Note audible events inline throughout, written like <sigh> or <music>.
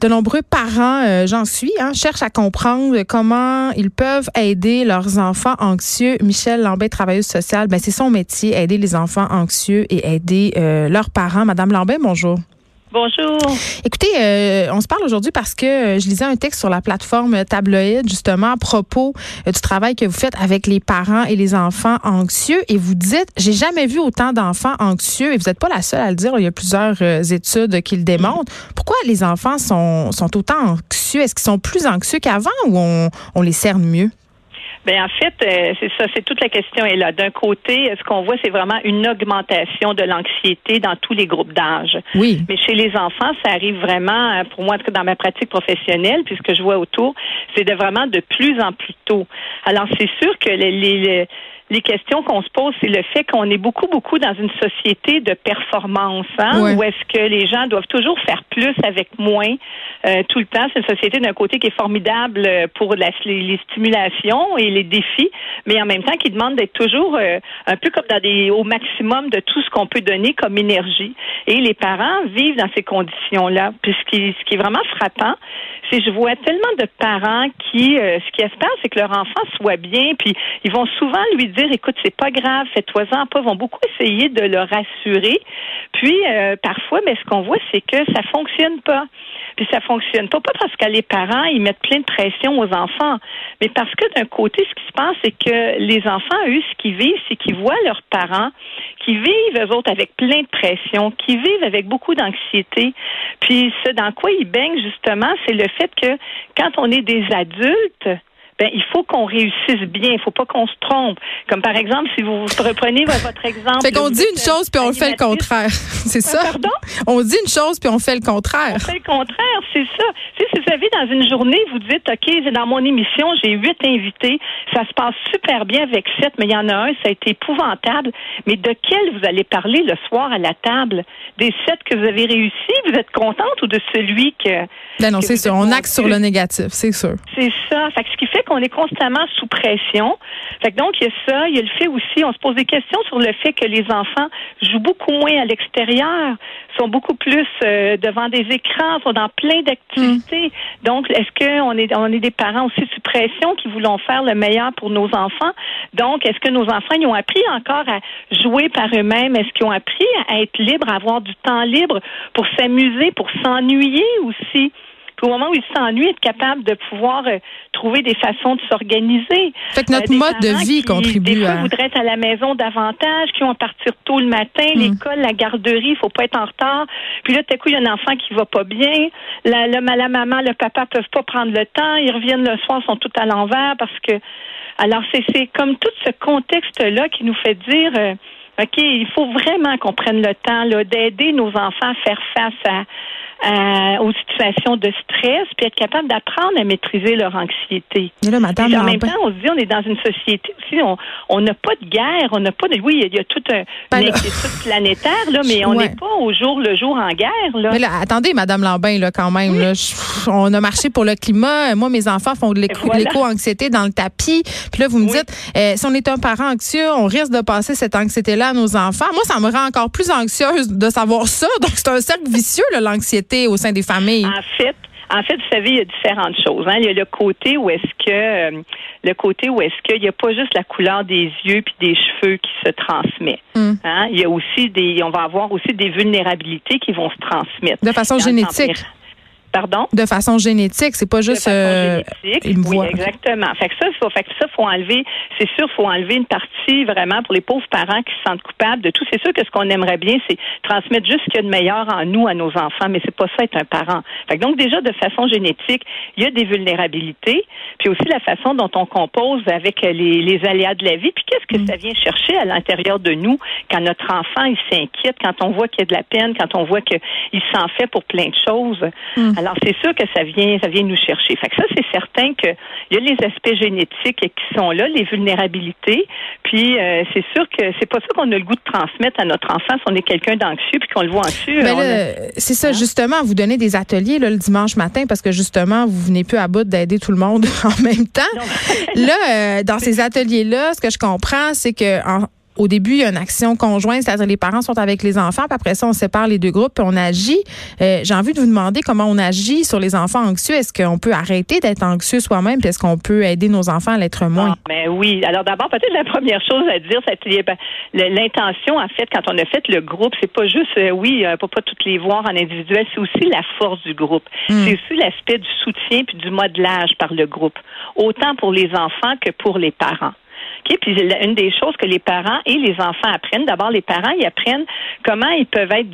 De nombreux parents, euh, j'en suis, hein, cherchent à comprendre comment ils peuvent aider leurs enfants anxieux. Michel Lambert, travailleuse sociale, ben, c'est son métier, aider les enfants anxieux et aider euh, leurs parents. Madame Lambert, bonjour. Bonjour. Écoutez, euh, on se parle aujourd'hui parce que euh, je lisais un texte sur la plateforme Tabloïd justement à propos euh, du travail que vous faites avec les parents et les enfants anxieux. Et vous dites j'ai jamais vu autant d'enfants anxieux. Et vous n'êtes pas la seule à le dire, il y a plusieurs études qui le démontrent. Pourquoi les enfants sont, autant anxieux? Est-ce qu'ils sont plus anxieux qu'avant ou on, on les cerne mieux? Ben en fait, euh, c'est ça, c'est toute la question est là. D'un côté, ce qu'on voit, c'est vraiment une augmentation de l'anxiété dans tous les groupes d'âge. Oui. Mais chez les enfants, ça arrive vraiment, euh, pour moi, dans ma pratique professionnelle, puisque je vois autour, c'est de vraiment de plus en plus tôt. Alors, c'est sûr que les, les, les questions qu'on se pose, c'est le fait qu'on est beaucoup, beaucoup dans une société de performance, hein, Ouais. où est-ce que les gens doivent toujours faire plus avec moins euh, tout le temps. C'est une société d'un côté qui est formidable euh, pour la- les, les stimulations et les défis, mais en même temps qui demande d'être toujours euh, un peu comme dans des au maximum de tout ce qu'on peut donner comme énergie. Et les parents vivent dans ces conditions-là. Puis ce qui, ce qui est vraiment frappant, c'est que je vois tellement de parents qui, euh, ce qui espèrent, c'est que leur enfant soit bien, puis ils vont souvent lui dire, écoute, c'est pas grave, fais-toi-en pas, vont beaucoup essayer de le rassurer. Puis euh, parfois, mais ce qu'on voit, c'est que ça fonctionne pas. Puis ça fonctionne pas, pas parce que les parents, ils mettent plein de pression aux enfants, mais parce que d'un côté, ce qui se passe, c'est que les enfants, eux, ce qu'ils vivent, c'est qu'ils voient leurs parents qui vivent, eux autres, avec plein de pression, qui vivent avec beaucoup d'anxiété. Puis ce dans quoi ils baignent, justement, c'est le fait que quand on est des adultes, ben, il faut qu'on réussisse bien. Il faut pas qu'on se trompe. Comme par exemple, si vous reprenez votre exemple. Fait qu'on dit une chose puis on fait le contraire. <laughs> C'est ça? Pardon? On dit une chose puis on fait le contraire. On fait le contraire, c'est ça. Tu sais, si vous avez dans une journée, vous dites, OK, dans mon émission, j'ai huit invités, ça se passe super bien avec sept, mais il y en a un, ça a été épouvantable. Mais de quel vous allez parler le soir à la table? Des sept que vous avez réussi, vous êtes contente ou de celui que... Ben non, c'est sûr. On axe sur le négatif, c'est sûr. C'est ça. Fait que ce qui fait qu'on est constamment sous pression. Fait que donc, il y a ça. Il y a le fait aussi, on se pose des questions sur le fait que les enfants jouent beaucoup moins à l'extérieur, sont beaucoup plus euh, devant des écrans, sont dans plein d'activités. Donc, est-ce qu'on est, on est des parents aussi sous pression qui voulons faire le meilleur pour nos enfants? Donc, est-ce que nos enfants, ils ont appris encore à jouer par eux-mêmes? Est-ce qu'ils ont appris à être libres, à avoir du temps libre pour s'amuser, pour s'ennuyer aussi? Puis au moment où ils s'ennuient, être capable de pouvoir euh, trouver des façons de s'organiser. Fait que notre Euh, mode de vie qui, contribue des fois, à- voudraient être à la maison davantage, qui vont partir tôt le matin, Hmm. l'école, la garderie, il faut pas être en retard. Puis là, tout à coup, il y a un enfant qui va pas bien. La, la, la maman, le papa peuvent pas prendre le temps. Ils reviennent le soir, sont tout à l'envers parce que... Alors, c'est c'est comme tout ce contexte-là qui nous fait dire... euh, OK, il faut vraiment qu'on prenne le temps là, d'aider nos enfants à faire face à, à- aux situations de stress, puis être capable d'apprendre à maîtriser leur anxiété. Mais là, Madame en même temps, on se dit, on est dans une société aussi, on n'a pas de guerre, on n'a pas de... Oui, il y a toute un, Ben une là- inquiétude planétaire, là, mais on Ouais. n'est pas au jour le jour en guerre. Là. Mais là, attendez, Madame Lambin, là, quand même. là, je- on a marché pour le climat. Moi, mes enfants font de voilà. l'éco-anxiété dans le tapis. Puis là, vous me Oui. dites, euh, si on est un parent anxieux, on risque de passer cette anxiété-là à nos enfants. Moi, ça me rend encore plus anxieuse de savoir ça. Donc, c'est un cercle vicieux, là, au sein des familles? En fait, en fait, vous savez, il y a différentes choses. Hein. Il y a le côté où est-ce que euh, le côté où est-ce qu'il n'y a pas juste la couleur des yeux puis des cheveux qui se transmet. Mm. Hein. Il y a aussi des, on va avoir aussi des vulnérabilités qui vont se transmettre. De façon génétique. Pardon? De façon génétique, c'est pas de juste façon euh, génétique. oui, exactement. Fait que ça, faut, fait que ça, faut enlever. C'est sûr, faut enlever une partie vraiment pour les pauvres parents qui se sentent coupables de tout. C'est sûr que ce qu'on aimerait bien, c'est transmettre juste ce qu'il y a de meilleur en nous à nos enfants, mais c'est pas ça être un parent. Fait que donc déjà de façon génétique, il y a des vulnérabilités, puis aussi la façon dont on compose avec les, les aléas de la vie. Puis qu'est-ce que ça vient chercher à l'intérieur de nous quand notre enfant il s'inquiète, quand on voit qu'il y a de la peine, quand on voit qu'il s'en fait pour plein de choses. Mm. Alors, c'est sûr que ça vient, ça vient nous chercher. Fait que ça, c'est certain qu'il y a les aspects génétiques qui sont là, les vulnérabilités. Puis, euh, c'est sûr que c'est pas ça qu'on a le goût de transmettre à notre enfant si on est quelqu'un d'anxieux puis qu'on le voit anxieux. Ben c'est ça, hein? justement, vous donnez des ateliers là, le dimanche matin parce que justement, vous venez plus à bout d'aider tout le monde <laughs> en même temps. là, euh, dans <laughs> ces ateliers-là, ce que je comprends, c'est que en, au début, il y a une action conjointe, c'est-à-dire les parents sont avec les enfants, puis après ça, on sépare les deux groupes, puis on agit. Euh, j'ai envie de vous demander comment on agit sur les enfants anxieux. Est-ce qu'on peut arrêter d'être anxieux soi-même, puis est-ce qu'on peut aider nos enfants à l'être moins? Ah, ben oui. Alors d'abord, peut-être la première chose à dire, c'est l'intention, en fait, quand on a fait le groupe, c'est pas juste, euh, oui, euh, pas toutes les voir en individuel, c'est aussi la force du groupe. Hmm. C'est aussi l'aspect du soutien puis du modelage par le groupe, autant pour les enfants que pour les parents. Puis une des choses que les parents et les enfants apprennent, d'abord les parents, ils apprennent comment ils peuvent être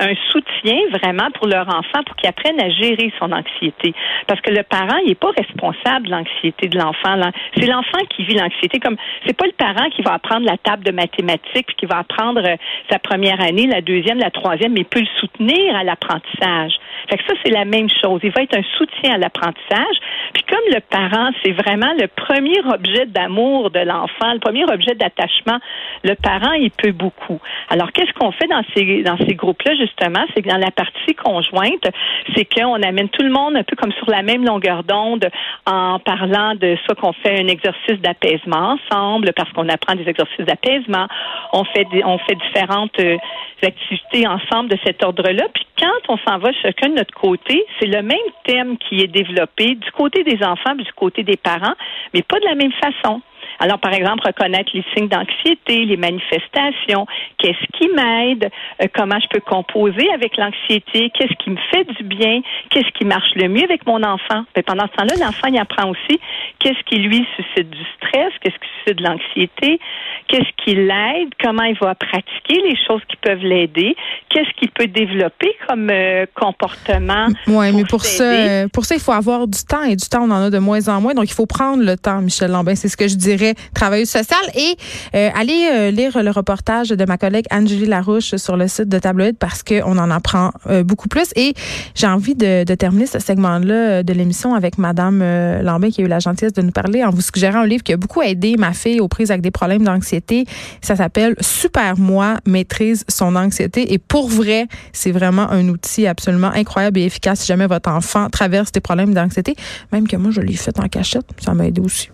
un soutien vraiment pour leur enfant pour qu'ils apprennent à gérer son anxiété. Parce que le parent, il n'est pas responsable de l'anxiété de l'enfant. C'est l'enfant qui vit l'anxiété. Comme c'est pas le parent qui va apprendre la table de mathématiques puis qui va apprendre euh, sa première année, la deuxième, la troisième, mais il peut le soutenir à l'apprentissage. Fait que ça, c'est la même chose. Il va être un soutien à l'apprentissage. Puis comme le parent, c'est vraiment le premier objet d'amour de l'enfant, le premier objet d'attachement, le parent, il peut beaucoup. Alors, qu'est-ce qu'on fait dans ces, dans ces groupes-là, justement? C'est que dans la partie conjointe, c'est qu'on amène tout le monde un peu comme sur la même longueur d'onde en parlant de ça qu'on fait un exercice d'apaisement ensemble parce qu'on apprend des exercices d'apaisement. On fait, on fait différentes euh, activités ensemble de cet ordre-là. Puis quand on s'en va chacun de notre côté, c'est le même thème qui est développé du côté des enfants, du côté des parents, mais pas de la même façon. Alors, par exemple, reconnaître les signes d'anxiété, les manifestations, qu'est-ce qui m'aide, euh, comment je peux composer avec l'anxiété, qu'est-ce qui me fait du bien, qu'est-ce qui marche le mieux avec mon enfant. Mais pendant ce temps-là, l'enfant, il apprend aussi qu'est-ce qui lui suscite du stress, qu'est-ce qui suscite de l'anxiété, qu'est-ce qui l'aide, comment il va pratiquer les choses qui peuvent l'aider, qu'est-ce qu'il peut développer comme euh, comportement. Oui, mais pour ça, euh, pour ça, il faut avoir du temps et du temps, on en a de moins en moins. Donc, il faut prendre le temps, Michel Lambin. C'est ce que je dirais, travailleuse sociale. Et euh, allez lire le reportage de ma collègue Angélie Larouche sur le site de Tabloïd parce qu'on en apprend beaucoup plus. Et j'ai envie de, de, terminer ce segment-là de l'émission avec Madame Lambin qui a eu la gentillesse de nous parler en vous suggérant un livre qui a beaucoup aidé ma fille aux prises avec des problèmes d'anxiété. Ça s'appelle Super Moi maîtrise son anxiété. Et pour vrai, c'est vraiment un outil absolument incroyable et efficace si jamais votre enfant traverse des problèmes d'anxiété. Même que moi, je l'ai fait en cachette. Ça m'a aidé aussi.